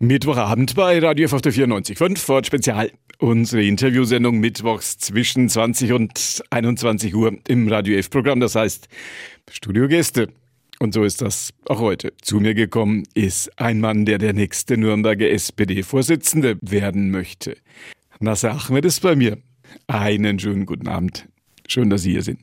Mittwochabend bei Radio F auf der 94.5 Ford Spezial. Unsere Interviewsendung mittwochs zwischen 20 und 21 Uhr im Radio F-Programm. Das heißt Studiogäste. Und so ist das auch heute. Zu mir gekommen ist ein Mann, der der nächste Nürnberger SPD-Vorsitzende werden möchte. Nasser Ahmed ist bei mir. Einen schönen guten Abend. Schön, dass Sie hier sind.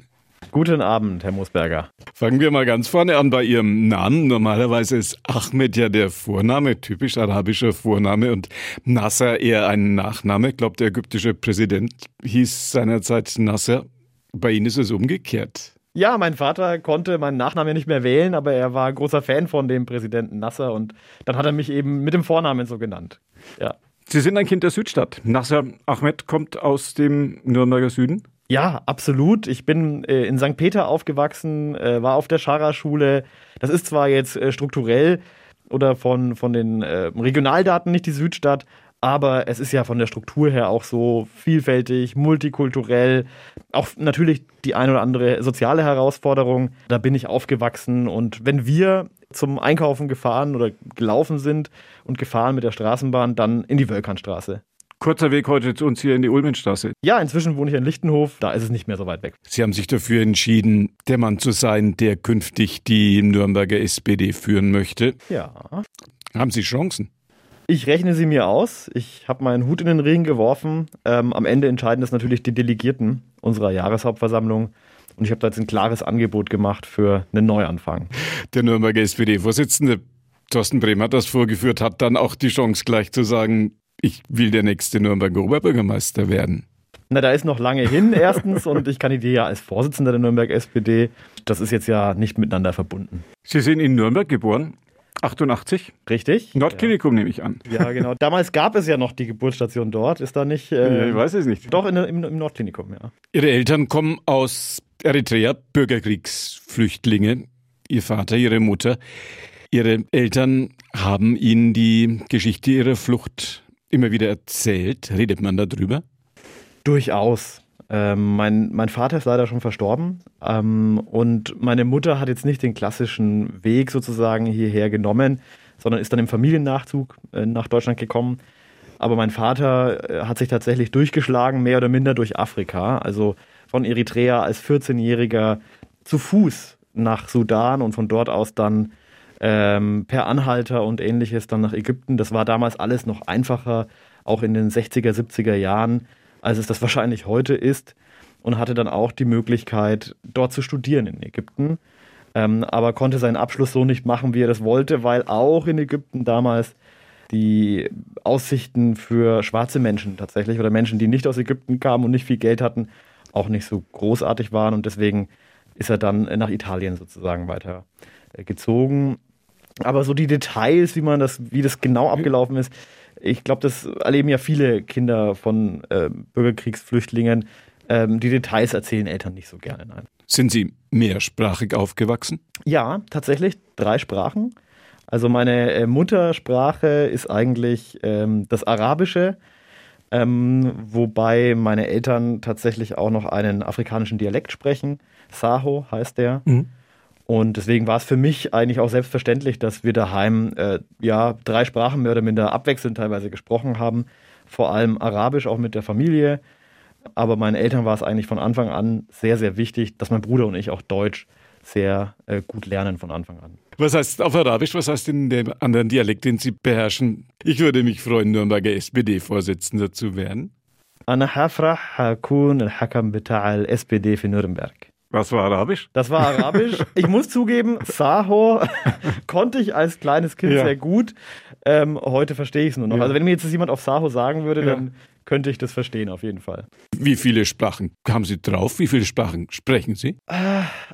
Guten Abend, Herr Moosberger. Fangen wir mal ganz vorne an bei Ihrem Namen. Normalerweise ist Ahmed ja der Vorname, typisch arabischer Vorname und Nasser eher ein Nachname. Ich glaube, der ägyptische Präsident hieß seinerzeit Nasser. Bei Ihnen ist es umgekehrt. Ja, mein Vater konnte meinen Nachnamen nicht mehr wählen, aber er war großer Fan von dem Präsidenten Nasser und dann hat er mich eben mit dem Vornamen so genannt. Ja. Sie sind ein Kind der Südstadt. Nasser Ahmed kommt aus dem Nürnberger Süden. Ja, absolut. Ich bin äh, in St. Peter aufgewachsen, äh, war auf der Schara-Schule. Das ist zwar jetzt äh, strukturell oder von, von den äh, Regionaldaten nicht die Südstadt, aber es ist ja von der Struktur her auch so vielfältig, multikulturell, auch natürlich die ein oder andere soziale Herausforderung. Da bin ich aufgewachsen und wenn wir zum Einkaufen gefahren oder gelaufen sind und gefahren mit der Straßenbahn, dann in die Wölkernstraße. Kurzer Weg heute zu uns hier in die Ulmenstraße. Ja, inzwischen wohne ich in Lichtenhof, da ist es nicht mehr so weit weg. Sie haben sich dafür entschieden, der Mann zu sein, der künftig die Nürnberger SPD führen möchte. Ja. Haben Sie Chancen? Ich rechne sie mir aus. Ich habe meinen Hut in den Ring geworfen. Ähm, am Ende entscheiden das natürlich die Delegierten unserer Jahreshauptversammlung. Und ich habe da jetzt ein klares Angebot gemacht für einen Neuanfang. Der Nürnberger SPD-Vorsitzende Thorsten Brehm hat das vorgeführt, hat dann auch die Chance gleich zu sagen, ich will der nächste Nürnberger Oberbürgermeister werden. Na, da ist noch lange hin, erstens, und ich kandidiere ja als Vorsitzender der Nürnberg SPD. Das ist jetzt ja nicht miteinander verbunden. Sie sind in Nürnberg geboren, 88? Richtig. Nordklinikum ja. nehme ich an. Ja, genau. Damals gab es ja noch die Geburtsstation dort. Ist da nicht. Äh, ja, ich weiß es nicht. Doch, in, im, im Nordklinikum, ja. Ihre Eltern kommen aus Eritrea, Bürgerkriegsflüchtlinge. Ihr Vater, Ihre Mutter. Ihre Eltern haben Ihnen die Geschichte Ihrer Flucht immer wieder erzählt? Redet man darüber? Durchaus. Ähm, mein, mein Vater ist leider schon verstorben ähm, und meine Mutter hat jetzt nicht den klassischen Weg sozusagen hierher genommen, sondern ist dann im Familiennachzug äh, nach Deutschland gekommen. Aber mein Vater äh, hat sich tatsächlich durchgeschlagen, mehr oder minder durch Afrika. Also von Eritrea als 14-Jähriger zu Fuß nach Sudan und von dort aus dann ähm, per Anhalter und ähnliches dann nach Ägypten. Das war damals alles noch einfacher, auch in den 60er, 70er Jahren, als es das wahrscheinlich heute ist. Und hatte dann auch die Möglichkeit, dort zu studieren in Ägypten. Ähm, aber konnte seinen Abschluss so nicht machen, wie er das wollte, weil auch in Ägypten damals die Aussichten für schwarze Menschen tatsächlich oder Menschen, die nicht aus Ägypten kamen und nicht viel Geld hatten, auch nicht so großartig waren. Und deswegen ist er dann nach Italien sozusagen weiter äh, gezogen. Aber so die Details, wie man das, wie das genau abgelaufen ist, ich glaube, das erleben ja viele Kinder von äh, Bürgerkriegsflüchtlingen. Ähm, die Details erzählen Eltern nicht so gerne. Nein. Sind Sie mehrsprachig aufgewachsen? Ja, tatsächlich drei Sprachen. Also meine äh, Muttersprache ist eigentlich ähm, das Arabische, ähm, wobei meine Eltern tatsächlich auch noch einen afrikanischen Dialekt sprechen. Saho heißt der. Mhm. Und deswegen war es für mich eigentlich auch selbstverständlich, dass wir daheim äh, ja drei Sprachen mehr oder minder abwechselnd teilweise gesprochen haben. Vor allem Arabisch auch mit der Familie. Aber meinen Eltern war es eigentlich von Anfang an sehr, sehr wichtig, dass mein Bruder und ich auch Deutsch sehr äh, gut lernen von Anfang an. Was heißt auf Arabisch? Was heißt in dem anderen Dialekt, den Sie beherrschen? Ich würde mich freuen, Nürnberger SPD-Vorsitzender zu werden. أنا هفرح هكون الحكم بتاع الاس-SPD für Nürnberg. Was war Arabisch? Das war Arabisch. Ich muss zugeben, Sahor konnte ich als kleines Kind ja. sehr gut. Ähm, heute verstehe ich es nur noch. Ja. Also wenn mir jetzt jemand auf Sahor sagen würde, ja. dann könnte ich das verstehen, auf jeden Fall. Wie viele Sprachen haben Sie drauf? Wie viele Sprachen sprechen Sie?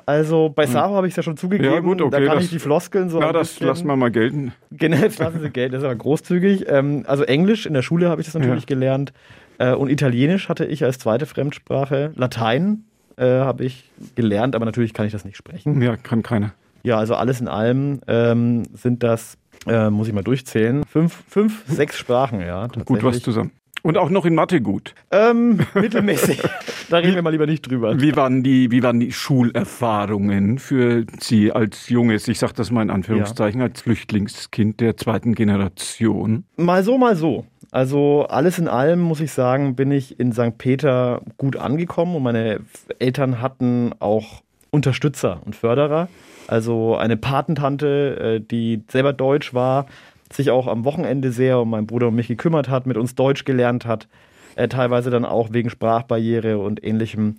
Also bei hm. Sahor habe ich es ja schon zugegeben. Ja, gut, okay, da kann das, ich die Floskeln so. Ja, das lassen wir mal gelten. Genau, das lassen Sie gelten, das ist aber großzügig. Ähm, also Englisch, in der Schule habe ich das natürlich gelernt. Äh, und Italienisch hatte ich als zweite Fremdsprache. Latein äh, habe ich gelernt, aber natürlich kann ich das nicht sprechen. Ja, kann keiner. Ja, also alles in allem ähm, sind das, äh, muss ich mal durchzählen, fünf, fünf sechs Sprachen, ja. Gut was zusammen. Und auch noch in Mathe gut. Ähm, mittelmäßig. da reden wir mal lieber nicht drüber. Wie waren die, wie waren die Schulerfahrungen für Sie als junges, ich sage das mal in Anführungszeichen, ja. als Flüchtlingskind der zweiten Generation? Mal so, mal so. Also alles in allem muss ich sagen, bin ich in St. Peter gut angekommen und meine Eltern hatten auch Unterstützer und Förderer. Also eine Patentante, äh, die selber Deutsch war, sich auch am Wochenende sehr um meinen Bruder und mich gekümmert hat, mit uns Deutsch gelernt hat, äh, teilweise dann auch wegen Sprachbarriere und ähnlichem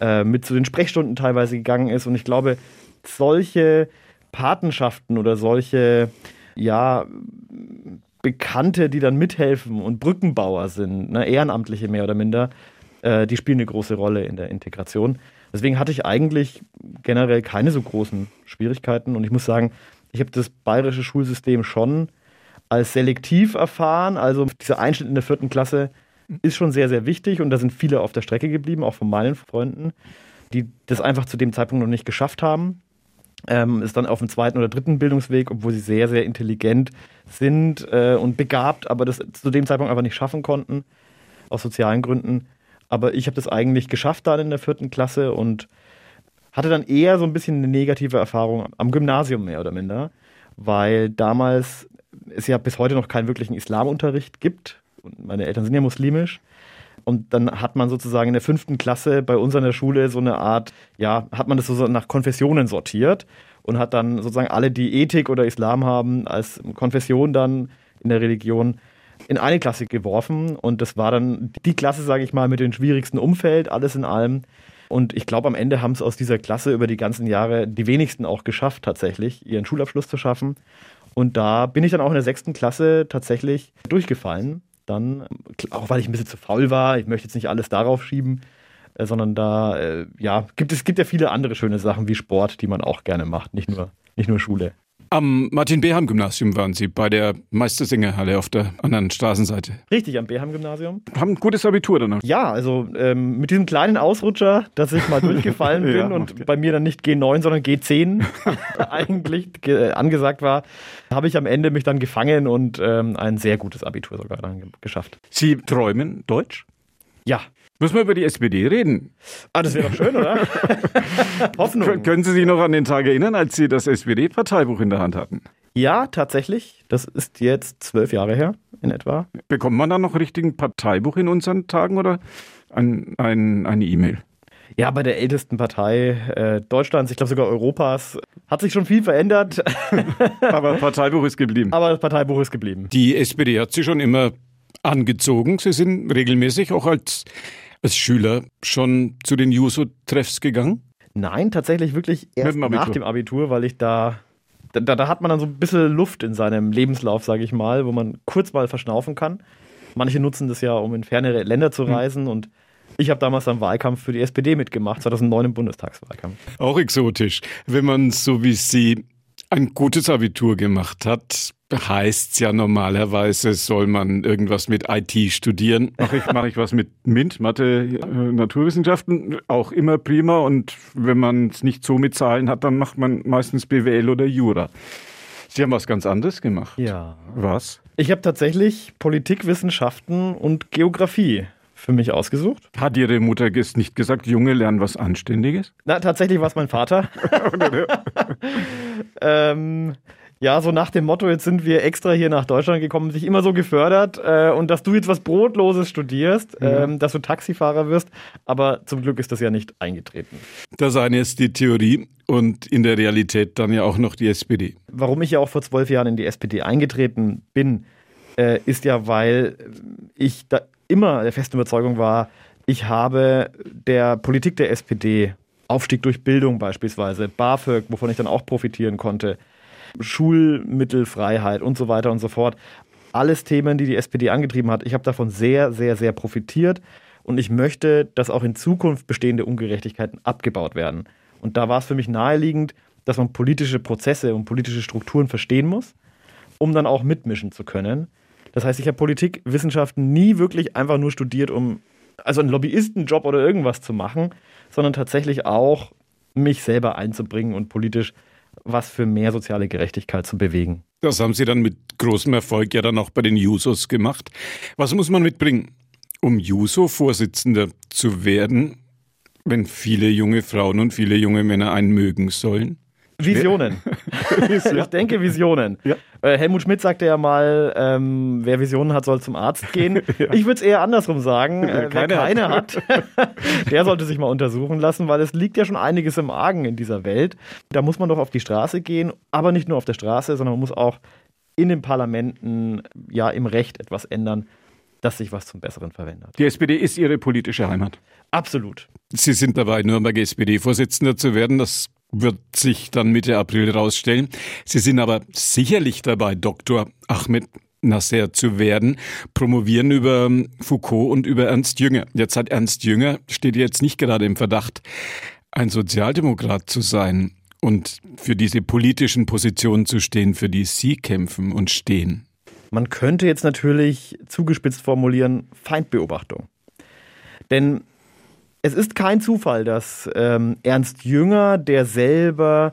äh, mit zu den Sprechstunden teilweise gegangen ist. Und ich glaube, solche Patenschaften oder solche, ja, Bekannte, die dann mithelfen und Brückenbauer sind, ne, Ehrenamtliche mehr oder minder, äh, die spielen eine große Rolle in der Integration. Deswegen hatte ich eigentlich generell keine so großen Schwierigkeiten und ich muss sagen, ich habe das bayerische Schulsystem schon als selektiv erfahren. Also dieser Einschnitt in der vierten Klasse ist schon sehr, sehr wichtig und da sind viele auf der Strecke geblieben, auch von meinen Freunden, die das einfach zu dem Zeitpunkt noch nicht geschafft haben. Ähm, ist dann auf dem zweiten oder dritten Bildungsweg, obwohl sie sehr, sehr intelligent sind äh, und begabt, aber das zu dem Zeitpunkt einfach nicht schaffen konnten, aus sozialen Gründen. Aber ich habe das eigentlich geschafft dann in der vierten Klasse und hatte dann eher so ein bisschen eine negative Erfahrung am Gymnasium mehr oder minder, weil damals es ja bis heute noch keinen wirklichen Islamunterricht gibt. Und meine Eltern sind ja muslimisch. Und dann hat man sozusagen in der fünften Klasse bei uns an der Schule so eine Art, ja, hat man das so nach Konfessionen sortiert und hat dann sozusagen alle, die Ethik oder Islam haben, als Konfession dann in der Religion in eine Klasse geworfen. Und das war dann die Klasse, sage ich mal, mit dem schwierigsten Umfeld, alles in allem. Und ich glaube, am Ende haben es aus dieser Klasse über die ganzen Jahre die wenigsten auch geschafft, tatsächlich ihren Schulabschluss zu schaffen. Und da bin ich dann auch in der sechsten Klasse tatsächlich durchgefallen. Dann, auch weil ich ein bisschen zu faul war, ich möchte jetzt nicht alles darauf schieben, äh, sondern da, äh, ja, gibt es gibt ja viele andere schöne Sachen wie Sport, die man auch gerne macht, nicht nur, nicht nur Schule. Am Martin-Beham-Gymnasium waren Sie bei der Meistersingerhalle auf der anderen Straßenseite. Richtig, am Beham-Gymnasium. Haben ein gutes Abitur danach. Ja, also ähm, mit diesem kleinen Ausrutscher, dass ich mal durchgefallen bin ja, und bei mir dann nicht G9, sondern G10 eigentlich ge angesagt war, habe ich am Ende mich dann gefangen und ähm, ein sehr gutes Abitur sogar dann geschafft. Sie träumen Deutsch? Ja, Müssen wir über die SPD reden? Ah, das wäre doch schön, oder? Hoffnung. Können Sie sich noch an den Tag erinnern, als Sie das SPD-Parteibuch in der Hand hatten? Ja, tatsächlich. Das ist jetzt zwölf Jahre her in etwa. Bekommt man da noch richtigen Parteibuch in unseren Tagen oder ein, ein, eine E-Mail? Ja, bei der ältesten Partei äh, Deutschlands, ich glaube sogar Europas, hat sich schon viel verändert. Aber Parteibuch ist geblieben. Aber das Parteibuch ist geblieben. Die SPD hat sich schon immer angezogen. Sie sind regelmäßig auch als als Schüler schon zu den Juso-Treffs gegangen? Nein, tatsächlich wirklich erst dem nach dem Abitur, weil ich da, da, da hat man dann so ein bisschen Luft in seinem Lebenslauf, sage ich mal, wo man kurz mal verschnaufen kann. Manche nutzen das ja, um in fernere Länder zu hm. reisen hm. und ich habe damals am Wahlkampf für die SPD mitgemacht, 2009 im Bundestagswahlkampf. Auch exotisch. Wenn man so wie Sie ein gutes Abitur gemacht hat, heißt es ja normalerweise, soll man irgendwas mit IT studieren. Mache ich, mach ich was mit MINT, Mathe, äh, Naturwissenschaften, auch immer prima. Und wenn man es nicht so mit Zahlen hat, dann macht man meistens BWL oder Jura. Sie haben was ganz anderes gemacht. Ja. Was? Ich habe tatsächlich Politikwissenschaften und Geografie für mich ausgesucht. Hat Ihre Mutter nicht gesagt, Junge, lernen was Anständiges? Na, tatsächlich war es mein Vater. ähm, ja, so nach dem Motto, jetzt sind wir extra hier nach Deutschland gekommen, sich immer so gefördert äh, und dass du jetzt was Brotloses studierst, mhm. ähm, dass du Taxifahrer wirst, aber zum Glück ist das ja nicht eingetreten. Das eine ist die Theorie und in der Realität dann ja auch noch die SPD. Warum ich ja auch vor zwölf Jahren in die SPD eingetreten bin, äh, ist ja, weil ich da immer der festen Überzeugung war, ich habe der Politik der SPD, Aufstieg durch Bildung beispielsweise, BAföG, wovon ich dann auch profitieren konnte, Schulmittelfreiheit und so weiter und so fort, alles Themen, die die SPD angetrieben hat. Ich habe davon sehr, sehr, sehr profitiert und ich möchte, dass auch in Zukunft bestehende Ungerechtigkeiten abgebaut werden. Und da war es für mich naheliegend, dass man politische Prozesse und politische Strukturen verstehen muss, um dann auch mitmischen zu können. Das heißt, ich habe Politikwissenschaften nie wirklich einfach nur studiert, um also einen Lobbyistenjob oder irgendwas zu machen, sondern tatsächlich auch mich selber einzubringen und politisch was für mehr soziale Gerechtigkeit zu bewegen. Das haben Sie dann mit großem Erfolg ja dann auch bei den Jusos gemacht. Was muss man mitbringen, um Juso-Vorsitzender zu werden, wenn viele junge Frauen und viele junge Männer einen mögen sollen? Visionen. ich denke Visionen. Ja. Äh, Helmut Schmidt sagte ja mal, ähm, wer Visionen hat, soll zum Arzt gehen. Ja. Ich würde es eher andersrum sagen. Äh, wer keine hat, der sollte sich mal untersuchen lassen, weil es liegt ja schon einiges im Argen in dieser Welt. Da muss man doch auf die Straße gehen, aber nicht nur auf der Straße, sondern man muss auch in den Parlamenten, ja, im Recht etwas ändern, dass sich was zum Besseren verwendet. Die SPD ist Ihre politische Heimat. Absolut. Sie sind dabei, Nürnberger SPD-Vorsitzender zu werden. Das wird sich dann Mitte April rausstellen. Sie sind aber sicherlich dabei, Dr. Ahmed Nasser zu werden, promovieren über Foucault und über Ernst Jünger. Jetzt hat Ernst Jünger, steht jetzt nicht gerade im Verdacht, ein Sozialdemokrat zu sein und für diese politischen Positionen zu stehen, für die Sie kämpfen und stehen. Man könnte jetzt natürlich zugespitzt formulieren, Feindbeobachtung. Denn es ist kein Zufall, dass ähm, Ernst Jünger, der selber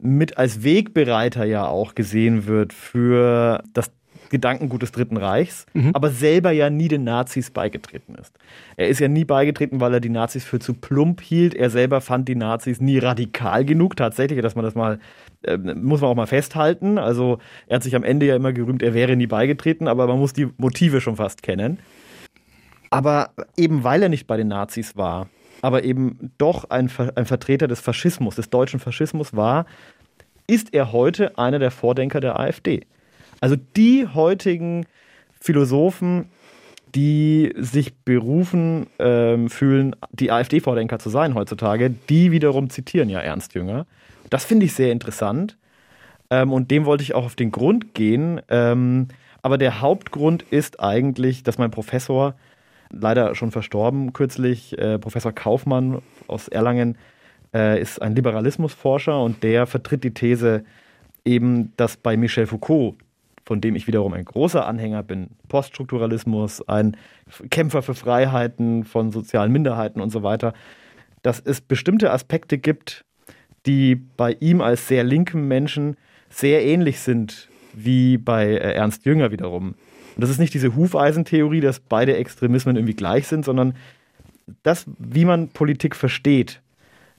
mit als Wegbereiter ja auch gesehen wird für das Gedankengut des Dritten Reichs, mhm. aber selber ja nie den Nazis beigetreten ist. Er ist ja nie beigetreten, weil er die Nazis für zu plump hielt. Er selber fand die Nazis nie radikal genug, tatsächlich, dass man das mal, äh, muss man auch mal festhalten. Also er hat sich am Ende ja immer gerühmt, er wäre nie beigetreten, aber man muss die Motive schon fast kennen. Aber eben weil er nicht bei den Nazis war, aber eben doch ein, ein Vertreter des Faschismus, des deutschen Faschismus war, ist er heute einer der Vordenker der AfD. Also die heutigen Philosophen, die sich berufen ähm, fühlen, die AfD-Vordenker zu sein heutzutage, die wiederum zitieren ja Ernst Jünger. Das finde ich sehr interessant ähm, und dem wollte ich auch auf den Grund gehen. Ähm, aber der Hauptgrund ist eigentlich, dass mein Professor leider schon verstorben kürzlich. Äh, Professor Kaufmann aus Erlangen äh, ist ein Liberalismusforscher und der vertritt die These eben, dass bei Michel Foucault, von dem ich wiederum ein großer Anhänger bin, Poststrukturalismus, ein Kämpfer für Freiheiten von sozialen Minderheiten und so weiter, dass es bestimmte Aspekte gibt, die bei ihm als sehr linken Menschen sehr ähnlich sind wie bei äh, Ernst Jünger wiederum. Und das ist nicht diese Hufeisentheorie, dass beide Extremismen irgendwie gleich sind, sondern das, wie man Politik versteht,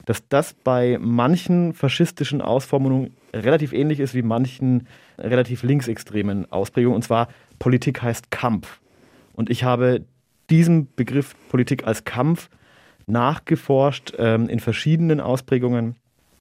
dass das bei manchen faschistischen Ausformungen relativ ähnlich ist wie manchen relativ linksextremen Ausprägungen. Und zwar Politik heißt Kampf. Und ich habe diesen Begriff Politik als Kampf nachgeforscht ähm, in verschiedenen Ausprägungen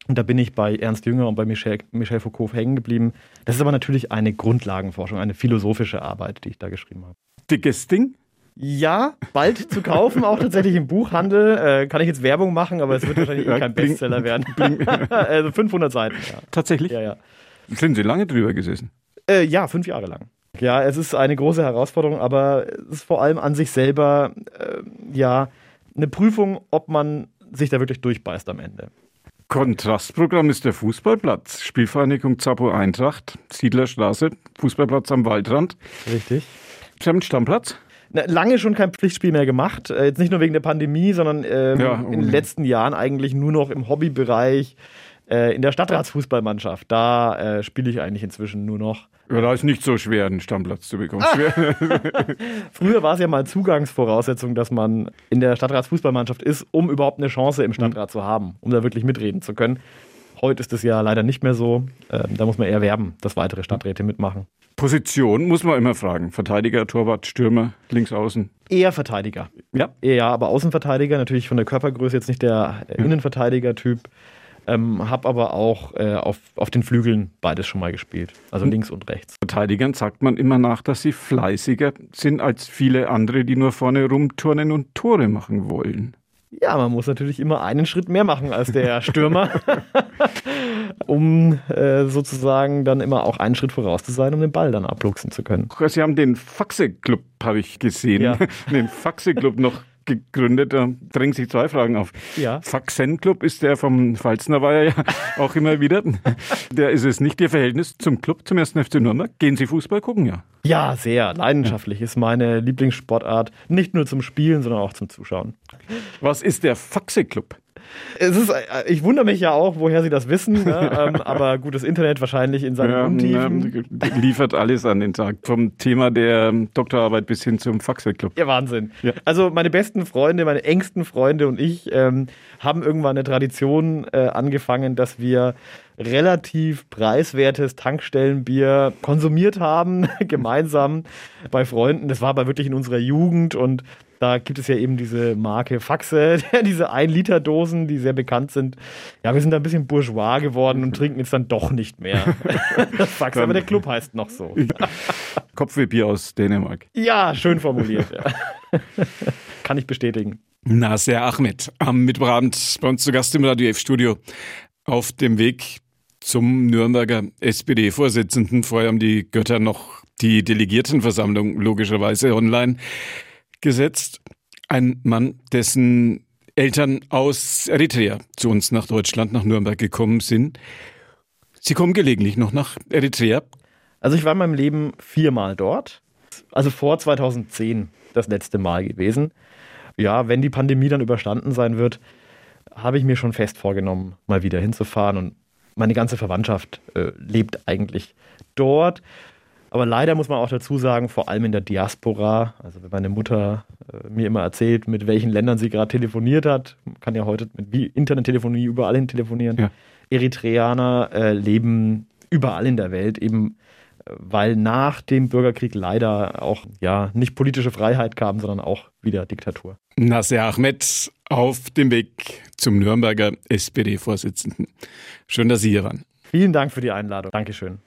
und da bin ich bei Ernst Jünger und bei Michel, Michel Foucault hängen geblieben. Das ist aber natürlich eine Grundlagenforschung, eine philosophische Arbeit, die ich da geschrieben habe. Dickes Ding? Ja, bald zu kaufen, auch tatsächlich im Buchhandel. Äh, kann ich jetzt Werbung machen, aber es wird wahrscheinlich eh kein Bestseller werden. also 500 Seiten. Ja. Tatsächlich? Ja, ja. Sind Sie lange drüber gesessen? Äh, ja, fünf Jahre lang. Ja, es ist eine große Herausforderung, aber es ist vor allem an sich selber äh, ja eine Prüfung, ob man sich da wirklich durchbeißt am Ende. Kontrastprogramm ist der Fußballplatz. Spielvereinigung Zappo Eintracht, Siedlerstraße, Fußballplatz am Waldrand. Richtig. Sie haben einen Stammplatz? Lange schon kein Pflichtspiel mehr gemacht. Äh, jetzt nicht nur wegen der Pandemie, sondern ähm, ja, in den letzten Jahren eigentlich nur noch im Hobbybereich äh, in der Stadtratsfußballmannschaft. Da äh, spiele ich eigentlich inzwischen nur noch. Ja, da ist nicht so schwer, einen Stammplatz zu bekommen. Früher war es ja mal Zugangsvoraussetzung, dass man in der Stadtratsfußballmannschaft ist, um überhaupt eine Chance im Stadtrat mhm. zu haben, um da wirklich mitreden zu können. Heute ist es ja leider nicht mehr so. Ähm, da muss man eher werben, dass weitere Stadträte mitmachen. Position muss man immer fragen. Verteidiger, Torwart, Stürmer, links außen. Eher Verteidiger. Ja. Eher, aber Außenverteidiger, natürlich von der Körpergröße jetzt nicht der Innenverteidiger-Typ. Ähm, habe aber auch äh, auf, auf den Flügeln beides schon mal gespielt, also links und rechts. Verteidigern sagt man immer nach, dass sie fleißiger sind als viele andere, die nur vorne rumturnen und Tore machen wollen. Ja, man muss natürlich immer einen Schritt mehr machen als der Stürmer, um äh, sozusagen dann immer auch einen Schritt voraus zu sein, um den Ball dann abluchsen zu können. Sie haben den Faxe-Club, habe ich gesehen, ja. den Faxe-Club noch gegründet. Da drängen sich zwei Fragen auf. Ja. Faxen Club ist der vom Pfalzner war ja auch immer wieder. Der ist es nicht Ihr Verhältnis zum Club, zum ersten FC Nürnberg? Gehen Sie Fußball gucken, ja? Ja, sehr. Leidenschaftlich ist meine Lieblingssportart. Nicht nur zum Spielen, sondern auch zum Zuschauen. Was ist der Faxe Club? Es ist, äh, ich wundere mich ja auch, woher Sie das wissen, ne? ähm, aber gutes Internet wahrscheinlich in seinen ja, Untiefen. Ja, liefert alles an den Tag, vom Thema der Doktorarbeit bis hin zum Faxelclub. Ja, Wahnsinn. Ja. Also meine besten Freunde, meine engsten Freunde und ich ähm, haben irgendwann eine Tradition äh, angefangen, dass wir relativ preiswertes Tankstellenbier konsumiert haben, gemeinsam bei Freunden. Das war aber wirklich in unserer Jugend und da gibt es ja eben diese Marke Faxe, diese 1-Liter-Dosen, die sehr bekannt sind. Ja, wir sind da ein bisschen bourgeois geworden und trinken jetzt dann doch nicht mehr. Faxe, aber der Club heißt noch so. Kopfwehbier aus Dänemark. Ja, schön formuliert. Ja. Kann ich bestätigen. Nasser Ahmed am Mittwochabend bei uns zu Gast im Radio F-Studio auf dem Weg zum Nürnberger SPD-Vorsitzenden. Vorher haben die Götter noch die Delegiertenversammlung logischerweise online gesetzt. Ein Mann, dessen Eltern aus Eritrea zu uns nach Deutschland, nach Nürnberg gekommen sind. Sie kommen gelegentlich noch nach Eritrea. Also ich war in meinem Leben viermal dort. Also vor 2010 das letzte Mal gewesen. Ja, wenn die Pandemie dann überstanden sein wird, habe ich mir schon fest vorgenommen, mal wieder hinzufahren. Und meine ganze Verwandtschaft äh, lebt eigentlich dort. Aber leider muss man auch dazu sagen, vor allem in der Diaspora, also wenn meine Mutter äh, mir immer erzählt, mit welchen Ländern sie gerade telefoniert hat, man kann ja heute mit Internettelefonie überall hin telefonieren. Ja. Eritreaner äh, leben überall in der Welt, eben weil nach dem Bürgerkrieg leider auch ja nicht politische Freiheit kam, sondern auch wieder Diktatur. Nasser Ahmed auf dem Weg zum Nürnberger SPD-Vorsitzenden. Schön, dass Sie hier waren. Vielen Dank für die Einladung. Dankeschön.